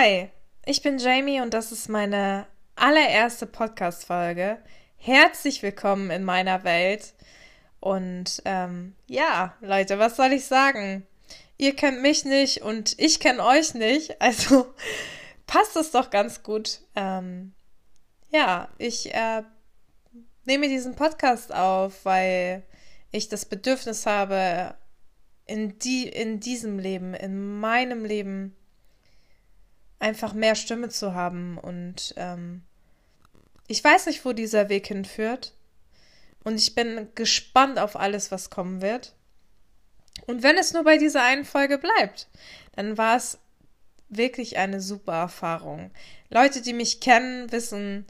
Hi, ich bin Jamie und das ist meine allererste Podcast-Folge. Herzlich willkommen in meiner Welt. Und ähm, ja, Leute, was soll ich sagen? Ihr kennt mich nicht und ich kenne euch nicht, also passt es doch ganz gut. Ähm, ja, ich äh, nehme diesen Podcast auf, weil ich das Bedürfnis habe, in, die, in diesem Leben, in meinem Leben, einfach mehr Stimme zu haben. Und ähm, ich weiß nicht, wo dieser Weg hinführt. Und ich bin gespannt auf alles, was kommen wird. Und wenn es nur bei dieser einen Folge bleibt, dann war es wirklich eine super Erfahrung. Leute, die mich kennen, wissen,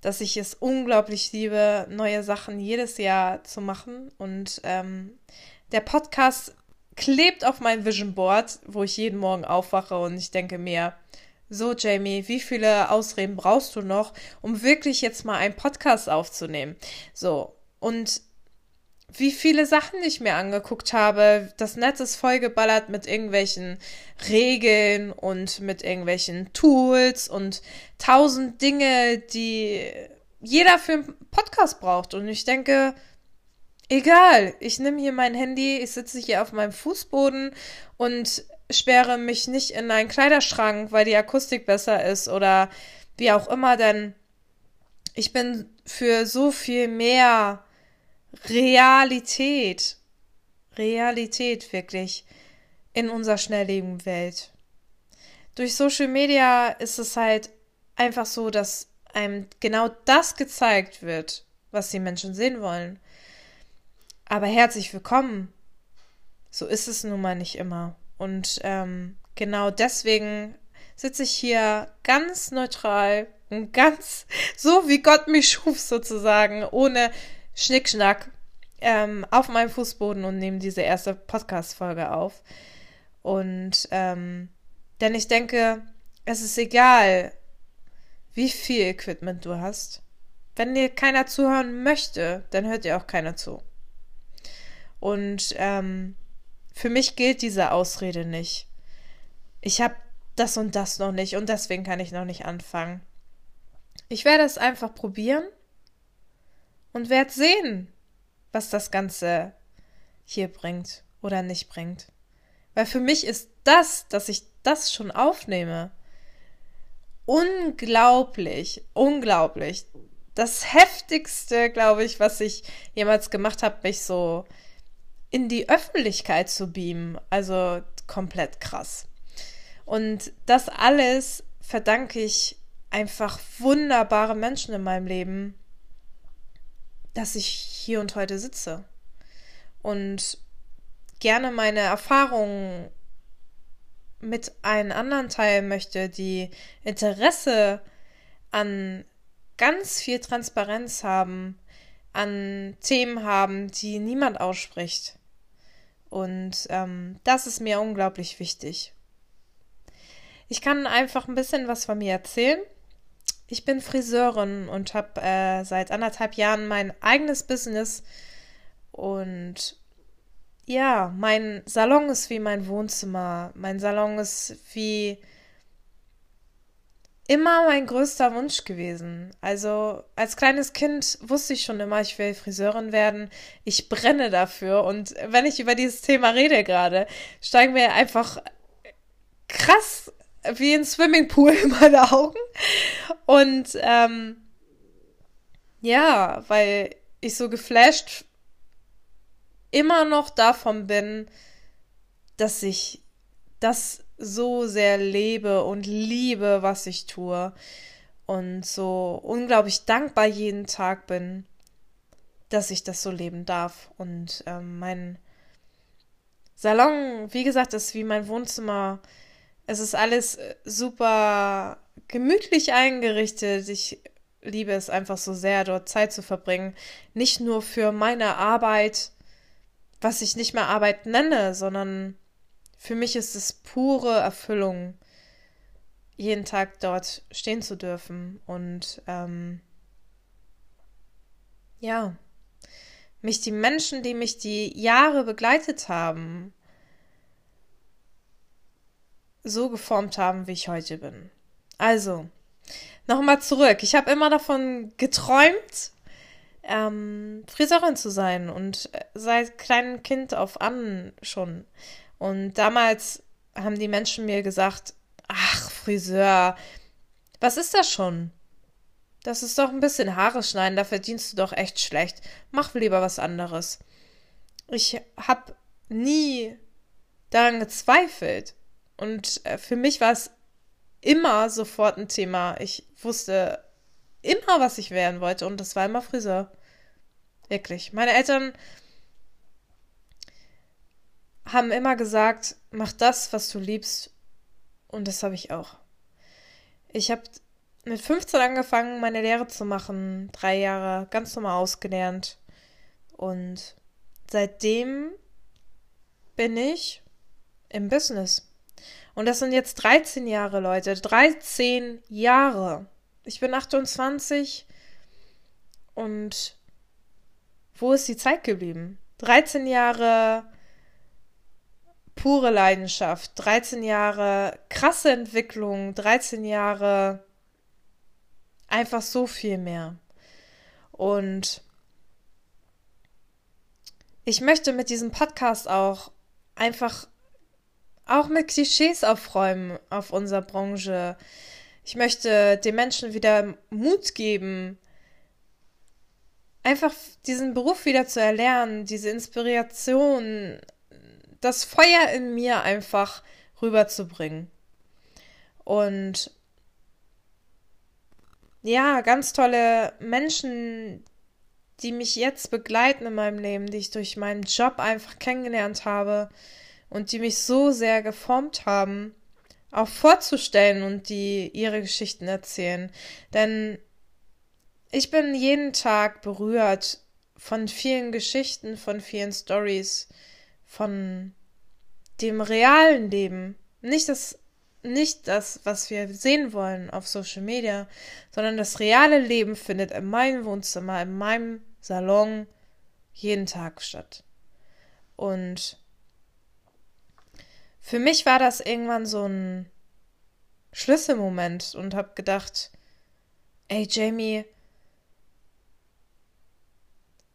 dass ich es unglaublich liebe, neue Sachen jedes Jahr zu machen. Und ähm, der Podcast klebt auf meinem Vision Board, wo ich jeden Morgen aufwache und ich denke mir, so Jamie, wie viele Ausreden brauchst du noch, um wirklich jetzt mal einen Podcast aufzunehmen? So, und wie viele Sachen ich mir angeguckt habe. Das Netz ist vollgeballert mit irgendwelchen Regeln und mit irgendwelchen Tools und tausend Dinge, die jeder für einen Podcast braucht. Und ich denke, egal, ich nehme hier mein Handy, ich sitze hier auf meinem Fußboden und sperre mich nicht in einen Kleiderschrank, weil die Akustik besser ist oder wie auch immer, denn ich bin für so viel mehr Realität, Realität wirklich in unserer schnelllebigen Welt. Durch Social Media ist es halt einfach so, dass einem genau das gezeigt wird, was die Menschen sehen wollen. Aber herzlich willkommen. So ist es nun mal nicht immer. Und ähm, genau deswegen sitze ich hier ganz neutral und ganz so, wie Gott mich schuf, sozusagen, ohne Schnickschnack ähm, auf meinem Fußboden und nehme diese erste Podcast-Folge auf. Und ähm, denn ich denke, es ist egal, wie viel Equipment du hast. Wenn dir keiner zuhören möchte, dann hört dir auch keiner zu. Und ähm, für mich gilt diese Ausrede nicht. Ich habe das und das noch nicht und deswegen kann ich noch nicht anfangen. Ich werde es einfach probieren und werde sehen, was das Ganze hier bringt oder nicht bringt. Weil für mich ist das, dass ich das schon aufnehme, unglaublich, unglaublich. Das heftigste, glaube ich, was ich jemals gemacht habe, mich so in die Öffentlichkeit zu beamen. Also komplett krass. Und das alles verdanke ich einfach wunderbare Menschen in meinem Leben, dass ich hier und heute sitze und gerne meine Erfahrungen mit einem anderen teilen möchte, die Interesse an ganz viel Transparenz haben, an Themen haben, die niemand ausspricht. Und ähm, das ist mir unglaublich wichtig. Ich kann einfach ein bisschen was von mir erzählen. Ich bin Friseurin und habe äh, seit anderthalb Jahren mein eigenes Business. Und ja, mein Salon ist wie mein Wohnzimmer. Mein Salon ist wie immer mein größter Wunsch gewesen. Also als kleines Kind wusste ich schon immer, ich will Friseurin werden. Ich brenne dafür. Und wenn ich über dieses Thema rede gerade, steigen mir einfach krass wie ein Swimmingpool in meine Augen. Und ähm, ja, weil ich so geflasht immer noch davon bin, dass ich das so sehr lebe und liebe, was ich tue. Und so unglaublich dankbar jeden Tag bin, dass ich das so leben darf. Und ähm, mein Salon, wie gesagt, ist wie mein Wohnzimmer es ist alles äh, super gemütlich eingerichtet. Ich liebe es einfach so sehr, dort Zeit zu verbringen. Nicht nur für meine Arbeit, was ich nicht mehr Arbeit nenne, sondern für mich ist es pure Erfüllung, jeden Tag dort stehen zu dürfen und ähm, ja, mich die Menschen, die mich die Jahre begleitet haben, so geformt haben, wie ich heute bin. Also, nochmal zurück. Ich habe immer davon geträumt, ähm, Friseurin zu sein und äh, seit kleinem Kind auf an schon. Und damals haben die Menschen mir gesagt, ach, Friseur, was ist das schon? Das ist doch ein bisschen Haare schneiden, da verdienst du doch echt schlecht. Mach lieber was anderes. Ich habe nie daran gezweifelt. Und äh, für mich war es immer sofort ein Thema. Ich wusste immer, was ich werden wollte. Und das war immer Friseur. Wirklich. Meine Eltern haben immer gesagt, mach das, was du liebst. Und das habe ich auch. Ich habe mit 15 angefangen, meine Lehre zu machen. Drei Jahre ganz normal ausgelernt. Und seitdem bin ich im Business. Und das sind jetzt 13 Jahre, Leute. 13 Jahre. Ich bin 28 und wo ist die Zeit geblieben? 13 Jahre pure Leidenschaft, 13 Jahre krasse Entwicklung, 13 Jahre einfach so viel mehr. Und ich möchte mit diesem Podcast auch einfach auch mit Klischees aufräumen auf unserer Branche. Ich möchte den Menschen wieder Mut geben, einfach diesen Beruf wieder zu erlernen, diese Inspiration, das Feuer in mir einfach rüberzubringen. Und ja, ganz tolle Menschen, die mich jetzt begleiten in meinem Leben, die ich durch meinen Job einfach kennengelernt habe und die mich so sehr geformt haben, auch vorzustellen und die ihre Geschichten erzählen. Denn ich bin jeden Tag berührt von vielen Geschichten, von vielen Stories, von dem realen Leben. Nicht das, nicht das, was wir sehen wollen auf Social Media, sondern das reale Leben findet in meinem Wohnzimmer, in meinem Salon jeden Tag statt. Und für mich war das irgendwann so ein Schlüsselmoment und habe gedacht, ey Jamie,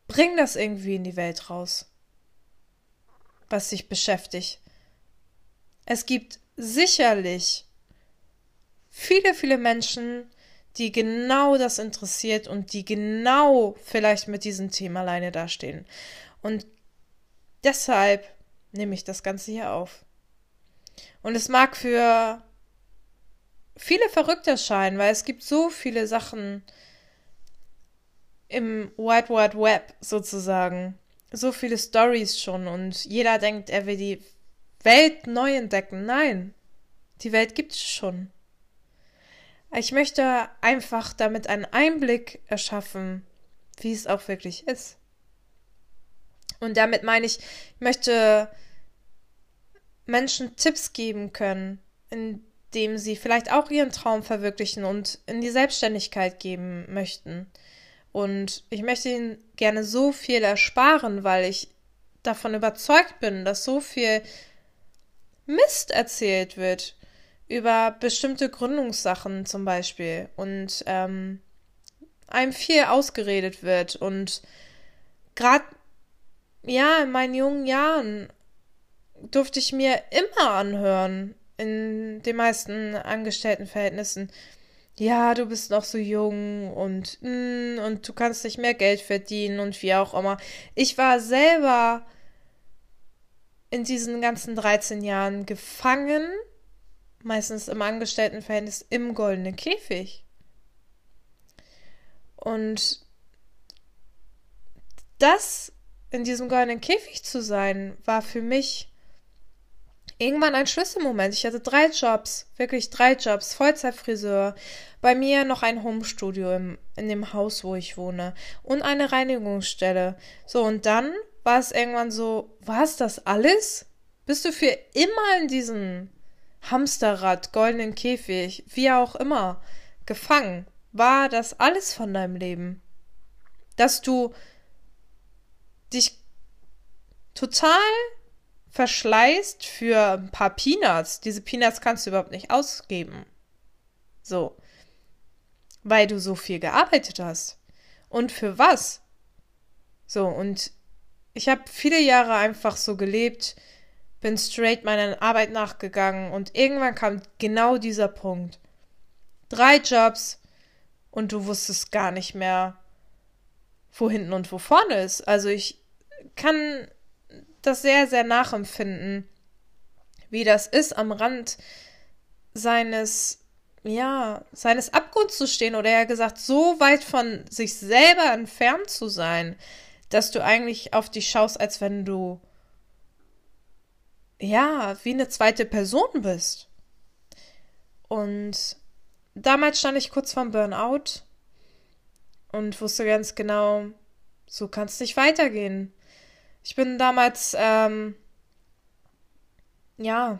bring das irgendwie in die Welt raus, was dich beschäftigt. Es gibt sicherlich viele, viele Menschen, die genau das interessiert und die genau vielleicht mit diesem Thema alleine dastehen. Und deshalb nehme ich das Ganze hier auf. Und es mag für viele verrückt erscheinen, weil es gibt so viele Sachen im Wide Wide Web sozusagen. So viele Stories schon und jeder denkt, er will die Welt neu entdecken. Nein, die Welt gibt es schon. Ich möchte einfach damit einen Einblick erschaffen, wie es auch wirklich ist. Und damit meine ich, ich möchte Menschen Tipps geben können, indem sie vielleicht auch ihren Traum verwirklichen und in die Selbstständigkeit geben möchten. Und ich möchte ihnen gerne so viel ersparen, weil ich davon überzeugt bin, dass so viel Mist erzählt wird über bestimmte Gründungssachen zum Beispiel und ähm, einem viel ausgeredet wird und gerade ja in meinen jungen Jahren durfte ich mir immer anhören in den meisten Angestelltenverhältnissen. Ja, du bist noch so jung und mm, und du kannst nicht mehr Geld verdienen und wie auch immer. Ich war selber in diesen ganzen 13 Jahren gefangen, meistens im Angestelltenverhältnis im goldenen Käfig. Und das in diesem goldenen Käfig zu sein, war für mich irgendwann ein Schlüsselmoment. Ich hatte drei Jobs, wirklich drei Jobs, Vollzeitfriseur, bei mir noch ein Homestudio im, in dem Haus, wo ich wohne und eine Reinigungsstelle. So, und dann war es irgendwann so, war es das alles? Bist du für immer in diesem Hamsterrad, goldenen Käfig, wie auch immer, gefangen? War das alles von deinem Leben? Dass du dich total verschleißt für ein paar Peanuts. Diese Peanuts kannst du überhaupt nicht ausgeben. So. Weil du so viel gearbeitet hast. Und für was? So, und ich habe viele Jahre einfach so gelebt, bin straight meiner Arbeit nachgegangen und irgendwann kam genau dieser Punkt. Drei Jobs und du wusstest gar nicht mehr, wo hinten und wo vorne ist. Also ich kann das sehr, sehr nachempfinden, wie das ist, am Rand seines, ja, seines Abgrunds zu stehen oder eher gesagt, so weit von sich selber entfernt zu sein, dass du eigentlich auf dich schaust, als wenn du, ja, wie eine zweite Person bist. Und damals stand ich kurz vorm Burnout und wusste ganz genau, so kann es nicht weitergehen. Ich bin damals, ähm, ja,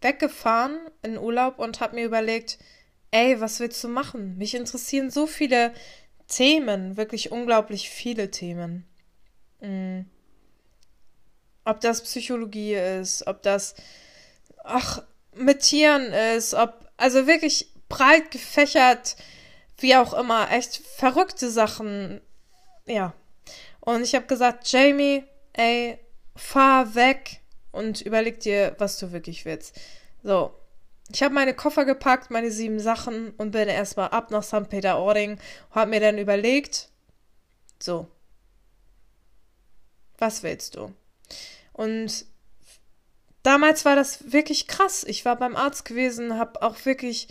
weggefahren in Urlaub und habe mir überlegt, ey, was willst du machen? Mich interessieren so viele Themen, wirklich unglaublich viele Themen. Mhm. Ob das Psychologie ist, ob das, ach, mit Tieren ist, ob, also wirklich breit gefächert, wie auch immer, echt verrückte Sachen. Ja. Und ich habe gesagt, Jamie, ey, fahr weg und überleg dir, was du wirklich willst. So. Ich habe meine Koffer gepackt, meine sieben Sachen und bin erstmal ab nach St. Peter-Ording. Hab mir dann überlegt, so, was willst du? Und damals war das wirklich krass. Ich war beim Arzt gewesen, habe auch wirklich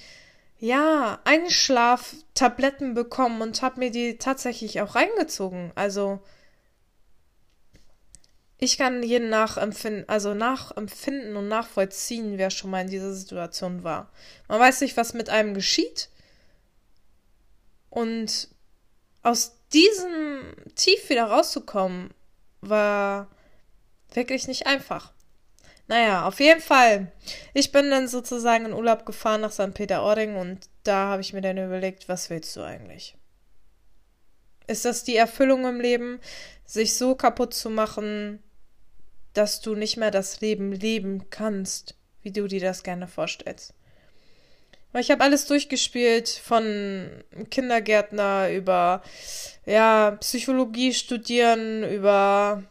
ja, Einschlaftabletten bekommen und habe mir die tatsächlich auch reingezogen. Also ich kann jeden nachempfinden, also nachempfinden und nachvollziehen, wer schon mal in dieser Situation war. Man weiß nicht, was mit einem geschieht. Und aus diesem Tief wieder rauszukommen, war wirklich nicht einfach. Naja, auf jeden Fall. Ich bin dann sozusagen in Urlaub gefahren nach St. Peter-Ording und da habe ich mir dann überlegt, was willst du eigentlich? Ist das die Erfüllung im Leben, sich so kaputt zu machen, dass du nicht mehr das Leben leben kannst, wie du dir das gerne vorstellst? Weil ich habe alles durchgespielt, von Kindergärtner über ja, Psychologie studieren, über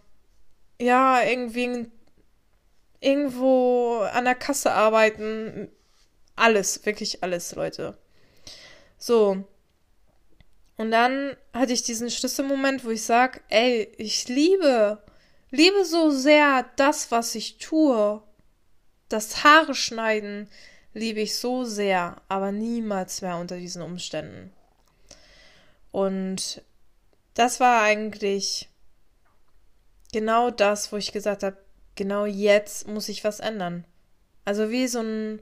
ja, irgendwie irgendwo an der Kasse arbeiten. Alles, wirklich alles, Leute. So. Und dann hatte ich diesen Schlüsselmoment, wo ich sage, ey, ich liebe, liebe so sehr das, was ich tue. Das Haare schneiden liebe ich so sehr, aber niemals mehr unter diesen Umständen. Und das war eigentlich genau das, wo ich gesagt habe, genau jetzt muss ich was ändern. Also wie so ein,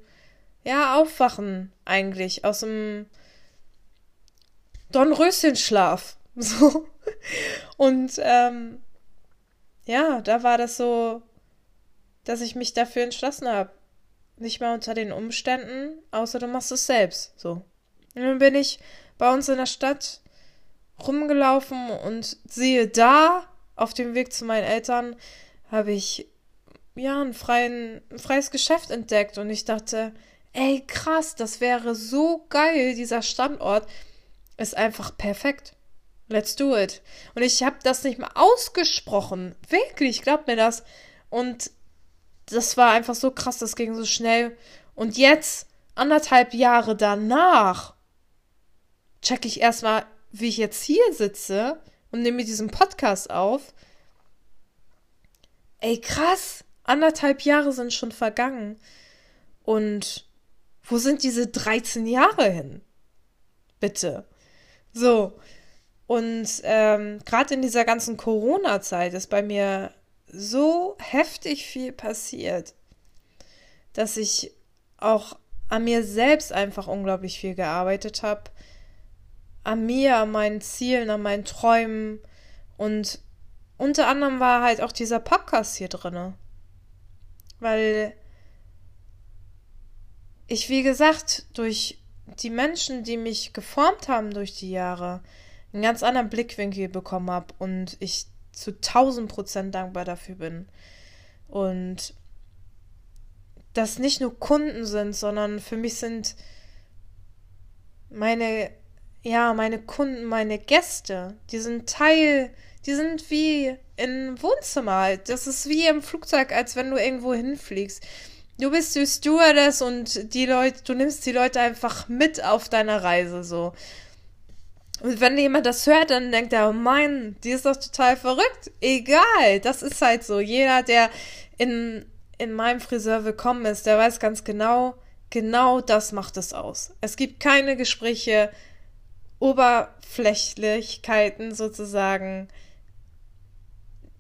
ja, Aufwachen eigentlich aus dem Dornröschenschlaf. So. Und ähm, ja, da war das so, dass ich mich dafür entschlossen habe. Nicht mal unter den Umständen, außer du machst es selbst. So. Und dann bin ich bei uns in der Stadt rumgelaufen und sehe da, auf dem Weg zu meinen Eltern, habe ich ja, ein, freien, ein freies Geschäft entdeckt und ich dachte, ey, krass, das wäre so geil, dieser Standort ist einfach perfekt. Let's do it. Und ich habe das nicht mal ausgesprochen. Wirklich, glaubt mir das. Und das war einfach so krass, das ging so schnell. Und jetzt, anderthalb Jahre danach, check ich erstmal, wie ich jetzt hier sitze und nehme diesen Podcast auf. Ey, krass anderthalb Jahre sind schon vergangen. Und wo sind diese 13 Jahre hin? Bitte. So. Und ähm, gerade in dieser ganzen Corona-Zeit ist bei mir so heftig viel passiert, dass ich auch an mir selbst einfach unglaublich viel gearbeitet habe. An mir, an meinen Zielen, an meinen Träumen. Und unter anderem war halt auch dieser Podcast hier drin weil ich, wie gesagt, durch die Menschen, die mich geformt haben durch die Jahre, einen ganz anderen Blickwinkel bekommen habe und ich zu tausend Prozent dankbar dafür bin. Und das nicht nur Kunden sind, sondern für mich sind meine, ja, meine Kunden, meine Gäste, die sind Teil, die sind wie im Wohnzimmer. Das ist wie im Flugzeug, als wenn du irgendwo hinfliegst. Du bist die Stewardess und die Leute, du nimmst die Leute einfach mit auf deiner Reise so. Und wenn jemand das hört, dann denkt er, oh mein, die ist doch total verrückt. Egal, das ist halt so. Jeder, der in, in meinem Friseur willkommen ist, der weiß ganz genau, genau das macht es aus. Es gibt keine Gespräche, Oberflächlichkeiten sozusagen,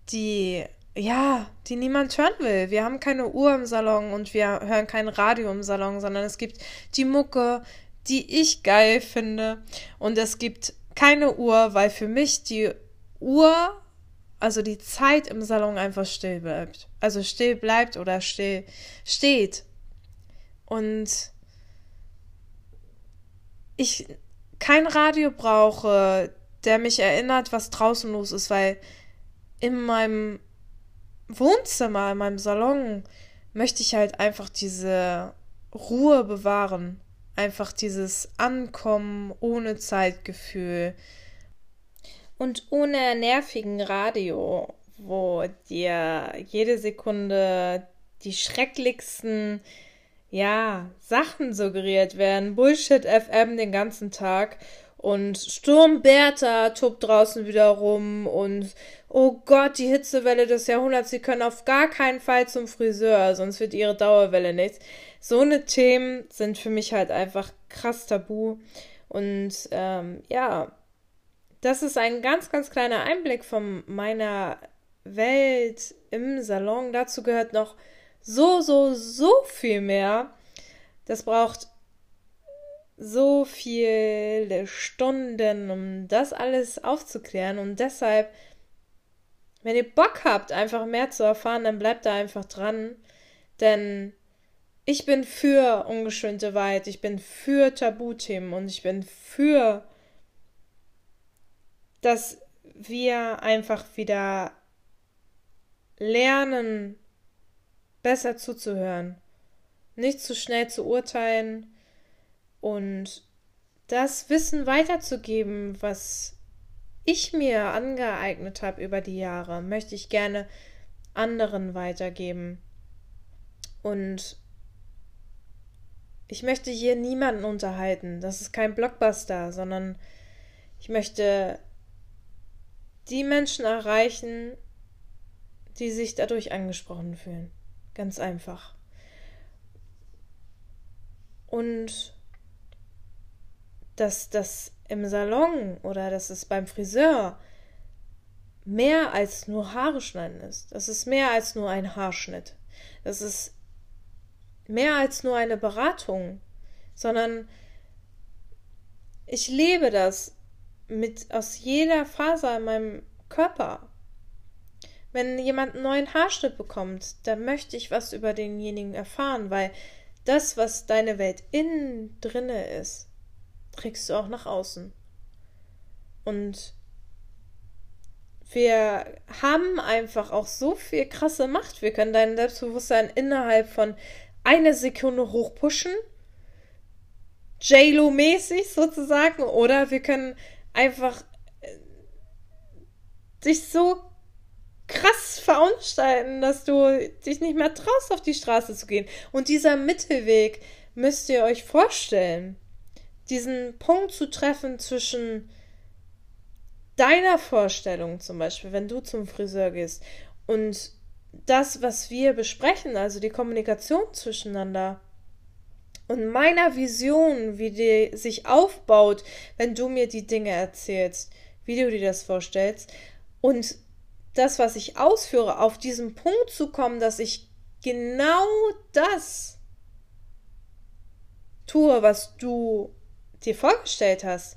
die, ja, die niemand hören will. Wir haben keine Uhr im Salon und wir hören kein Radio im Salon, sondern es gibt die Mucke, die ich geil finde. Und es gibt keine Uhr, weil für mich die Uhr, also die Zeit im Salon einfach still bleibt. Also still bleibt oder still steht. Und ich kein Radio brauche, der mich erinnert, was draußen los ist, weil in meinem Wohnzimmer, in meinem Salon möchte ich halt einfach diese Ruhe bewahren einfach dieses Ankommen ohne Zeitgefühl und ohne nervigen Radio, wo dir jede Sekunde die schrecklichsten ja, Sachen suggeriert werden. Bullshit FM den ganzen Tag und Sturm Bertha tobt draußen wieder rum und oh Gott, die Hitzewelle des Jahrhunderts, sie können auf gar keinen Fall zum Friseur, sonst wird ihre Dauerwelle nichts. So eine Themen sind für mich halt einfach krass tabu. Und ähm, ja, das ist ein ganz, ganz kleiner Einblick von meiner Welt im Salon. Dazu gehört noch so, so, so viel mehr. Das braucht so viele Stunden, um das alles aufzuklären. Und deshalb, wenn ihr Bock habt, einfach mehr zu erfahren, dann bleibt da einfach dran. Denn ich bin für ungeschönte Wahrheit, ich bin für Tabuthemen und ich bin für, dass wir einfach wieder lernen, besser zuzuhören, nicht zu schnell zu urteilen, und das Wissen weiterzugeben, was ich mir angeeignet habe über die Jahre, möchte ich gerne anderen weitergeben. Und ich möchte hier niemanden unterhalten. Das ist kein Blockbuster, sondern ich möchte die Menschen erreichen, die sich dadurch angesprochen fühlen. Ganz einfach. Und dass das im Salon oder dass es beim Friseur mehr als nur Haare schneiden ist. Das ist mehr als nur ein Haarschnitt. Das ist mehr als nur eine Beratung, sondern ich lebe das mit aus jeder Faser in meinem Körper. Wenn jemand einen neuen Haarschnitt bekommt, dann möchte ich was über denjenigen erfahren, weil das, was deine Welt innen drinne ist, trägst du auch nach außen. Und wir haben einfach auch so viel krasse Macht. Wir können dein Selbstbewusstsein innerhalb von einer Sekunde hochpushen. JLo-mäßig sozusagen. Oder wir können einfach äh, dich so krass verunstalten, dass du dich nicht mehr traust, auf die Straße zu gehen. Und dieser Mittelweg müsst ihr euch vorstellen diesen Punkt zu treffen zwischen deiner Vorstellung zum Beispiel, wenn du zum Friseur gehst und das, was wir besprechen, also die Kommunikation zwischeneinander und meiner Vision, wie die sich aufbaut, wenn du mir die Dinge erzählst, wie du dir das vorstellst und das, was ich ausführe, auf diesen Punkt zu kommen, dass ich genau das tue, was du dir vorgestellt hast,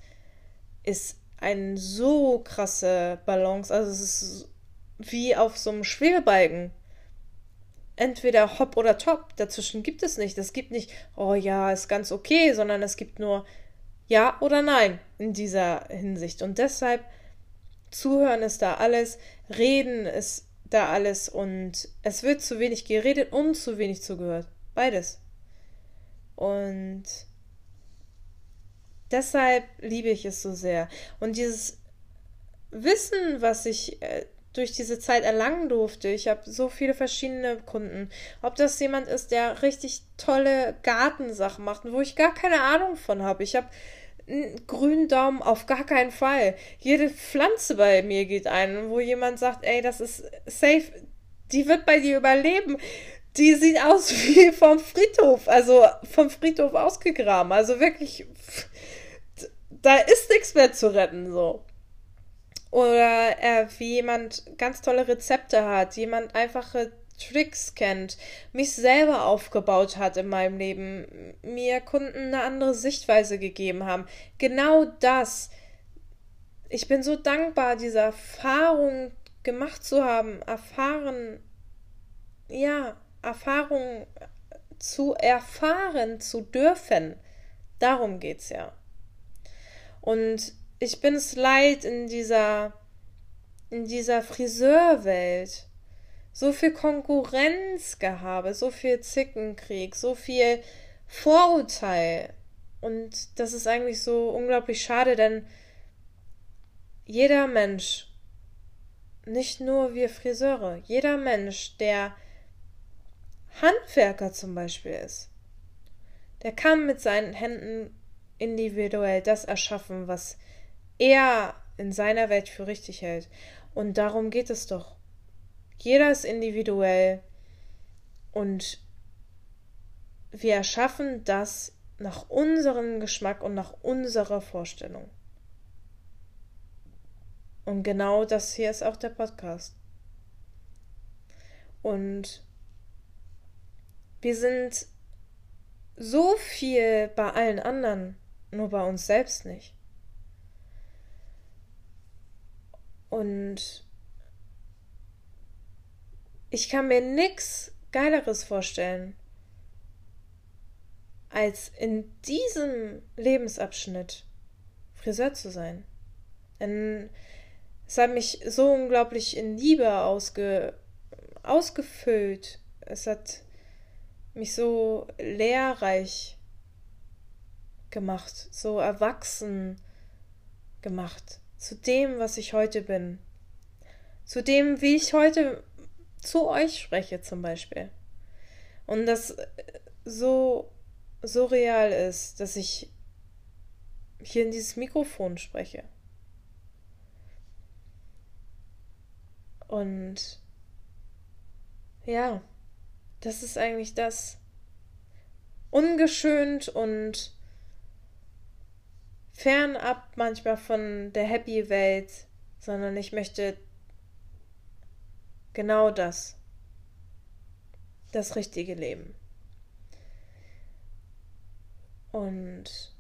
ist ein so krasse Balance. Also es ist wie auf so einem Schwebebalken. Entweder hopp oder top. Dazwischen gibt es nicht. Es gibt nicht, oh ja, ist ganz okay, sondern es gibt nur ja oder nein in dieser Hinsicht. Und deshalb zuhören ist da alles, reden ist da alles und es wird zu wenig geredet und zu wenig zugehört. Beides. Und deshalb liebe ich es so sehr. Und dieses Wissen, was ich äh, durch diese Zeit erlangen durfte. Ich habe so viele verschiedene Kunden. Ob das jemand ist, der richtig tolle Gartensachen macht, wo ich gar keine Ahnung von habe. Ich habe einen grünen Daumen auf gar keinen Fall. Jede Pflanze bei mir geht ein, wo jemand sagt, ey, das ist safe, die wird bei dir überleben. Die sieht aus wie vom Friedhof, also vom Friedhof ausgegraben. Also wirklich, da ist nichts mehr zu retten, so. Oder äh, wie jemand ganz tolle Rezepte hat, jemand einfache Tricks kennt, mich selber aufgebaut hat in meinem Leben, mir Kunden eine andere Sichtweise gegeben haben. Genau das. Ich bin so dankbar, diese Erfahrung gemacht zu haben, erfahren, ja, Erfahrung zu erfahren zu dürfen. Darum geht's ja. Und ich bin es leid in dieser, in dieser Friseurwelt. So viel Konkurrenzgehabe, so viel Zickenkrieg, so viel Vorurteil. Und das ist eigentlich so unglaublich schade, denn jeder Mensch, nicht nur wir Friseure, jeder Mensch, der Handwerker zum Beispiel ist, der kann mit seinen Händen individuell das erschaffen, was er in seiner Welt für richtig hält. Und darum geht es doch. Jeder ist individuell und wir erschaffen das nach unserem Geschmack und nach unserer Vorstellung. Und genau das hier ist auch der Podcast. Und wir sind so viel bei allen anderen, nur bei uns selbst nicht. Und ich kann mir nichts Geileres vorstellen, als in diesem Lebensabschnitt Friseur zu sein. Denn es hat mich so unglaublich in Liebe ausge, ausgefüllt. Es hat mich so lehrreich gemacht, so erwachsen gemacht zu dem, was ich heute bin. Zu dem, wie ich heute zu euch spreche zum Beispiel. Und das so, so real ist, dass ich hier in dieses Mikrofon spreche. Und ja, das ist eigentlich das. Ungeschönt und fernab manchmal von der Happy Welt, sondern ich möchte genau das, das richtige Leben. Und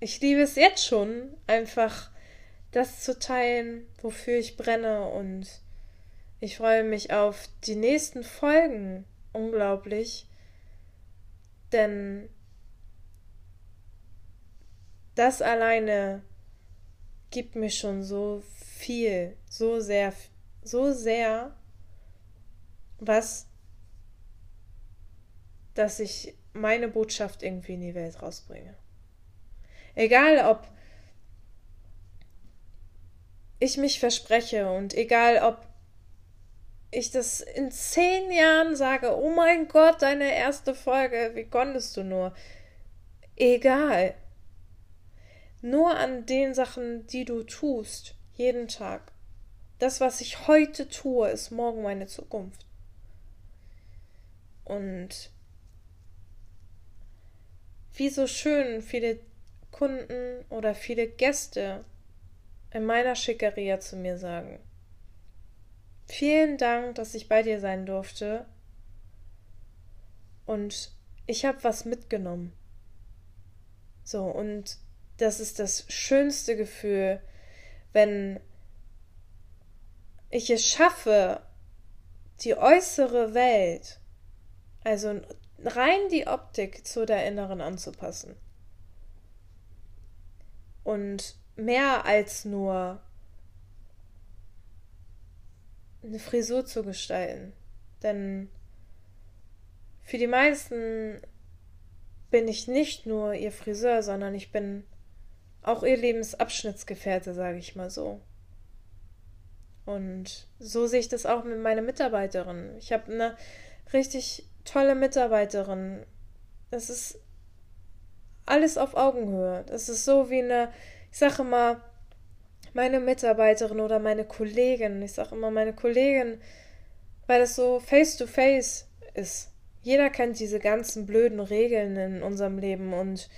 ich liebe es jetzt schon, einfach das zu teilen, wofür ich brenne und ich freue mich auf die nächsten Folgen unglaublich, denn das alleine gibt mir schon so viel, so sehr, so sehr, was, dass ich meine Botschaft irgendwie in die Welt rausbringe. Egal ob ich mich verspreche und egal ob ich das in zehn Jahren sage, oh mein Gott, deine erste Folge, wie konntest du nur? Egal. Nur an den Sachen, die du tust, jeden Tag. Das, was ich heute tue, ist morgen meine Zukunft. Und wie so schön viele Kunden oder viele Gäste in meiner Schickeria zu mir sagen. Vielen Dank, dass ich bei dir sein durfte. Und ich habe was mitgenommen. So, und das ist das schönste Gefühl, wenn ich es schaffe, die äußere Welt, also rein die Optik zu der inneren anzupassen. Und mehr als nur eine Frisur zu gestalten. Denn für die meisten bin ich nicht nur ihr Friseur, sondern ich bin auch ihr Lebensabschnittsgefährte, sage ich mal so. Und so sehe ich das auch mit meiner Mitarbeiterin. Ich habe eine richtig tolle Mitarbeiterin. Es ist alles auf Augenhöhe. Das ist so wie eine, ich sage immer, meine Mitarbeiterin oder meine Kollegin. Ich sage immer meine Kollegin, weil es so face to face ist. Jeder kennt diese ganzen blöden Regeln in unserem Leben und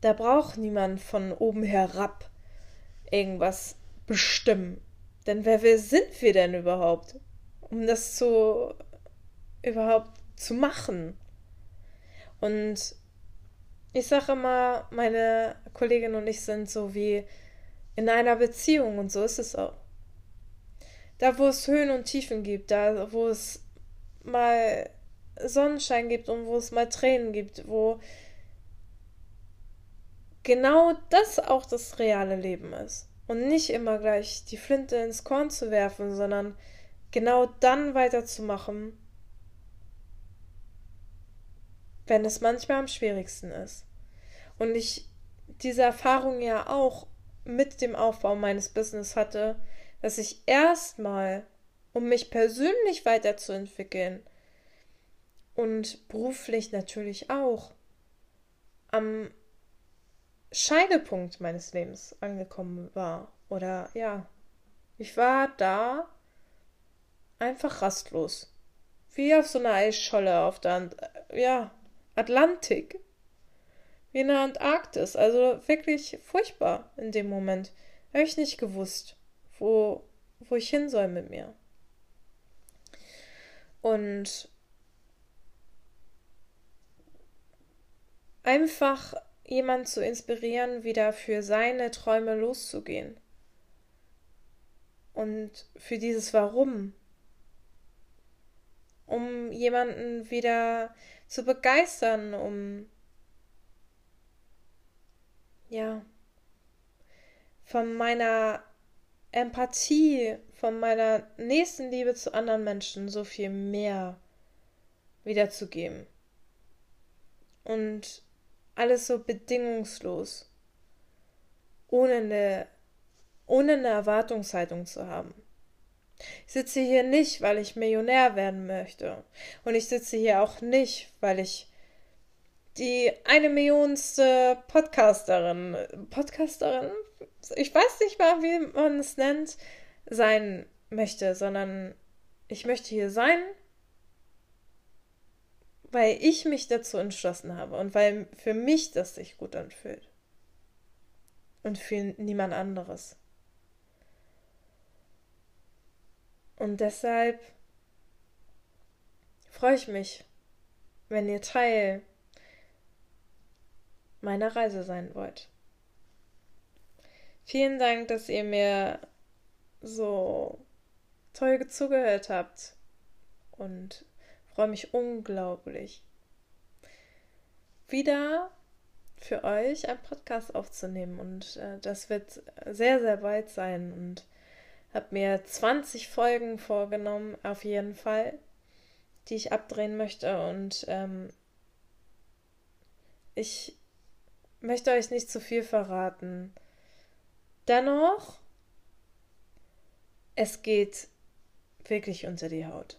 da braucht niemand von oben herab irgendwas bestimmen. Denn wer, wer sind wir denn überhaupt, um das zu überhaupt zu machen? Und ich sage immer, meine Kollegin und ich sind so wie in einer Beziehung und so ist es auch. Da, wo es Höhen und Tiefen gibt, da, wo es mal Sonnenschein gibt und wo es mal Tränen gibt, wo genau das auch das reale Leben ist. Und nicht immer gleich die Flinte ins Korn zu werfen, sondern genau dann weiterzumachen, wenn es manchmal am schwierigsten ist. Und ich diese Erfahrung ja auch mit dem Aufbau meines Business hatte, dass ich erstmal, um mich persönlich weiterzuentwickeln und beruflich natürlich auch, am Scheidepunkt meines Lebens angekommen war. Oder ja, ich war da einfach rastlos. Wie auf so einer Eisscholle auf der Ant ja, Atlantik wie in der Antarktis. Also wirklich furchtbar in dem Moment. Habe ich nicht gewusst, wo, wo ich hin soll mit mir. Und einfach jemand zu inspirieren, wieder für seine Träume loszugehen. Und für dieses Warum. Um jemanden wieder zu begeistern, um ja, von meiner Empathie, von meiner nächsten Liebe zu anderen Menschen so viel mehr wiederzugeben. Und alles so bedingungslos, ohne eine, ohne eine Erwartungshaltung zu haben. Ich sitze hier nicht, weil ich Millionär werden möchte. Und ich sitze hier auch nicht, weil ich die eine Millionste Podcasterin, Podcasterin, ich weiß nicht mal, wie man es nennt, sein möchte, sondern ich möchte hier sein, weil ich mich dazu entschlossen habe und weil für mich das sich gut anfühlt. Und für niemand anderes. Und deshalb freue ich mich, wenn ihr Teil meiner Reise sein wollt. Vielen Dank, dass ihr mir so toll zugehört habt und freue mich unglaublich, wieder für euch einen Podcast aufzunehmen. Und äh, das wird sehr, sehr bald sein. Und habe mir 20 Folgen vorgenommen, auf jeden Fall, die ich abdrehen möchte. Und ähm, ich möchte euch nicht zu viel verraten. Dennoch, es geht wirklich unter die Haut.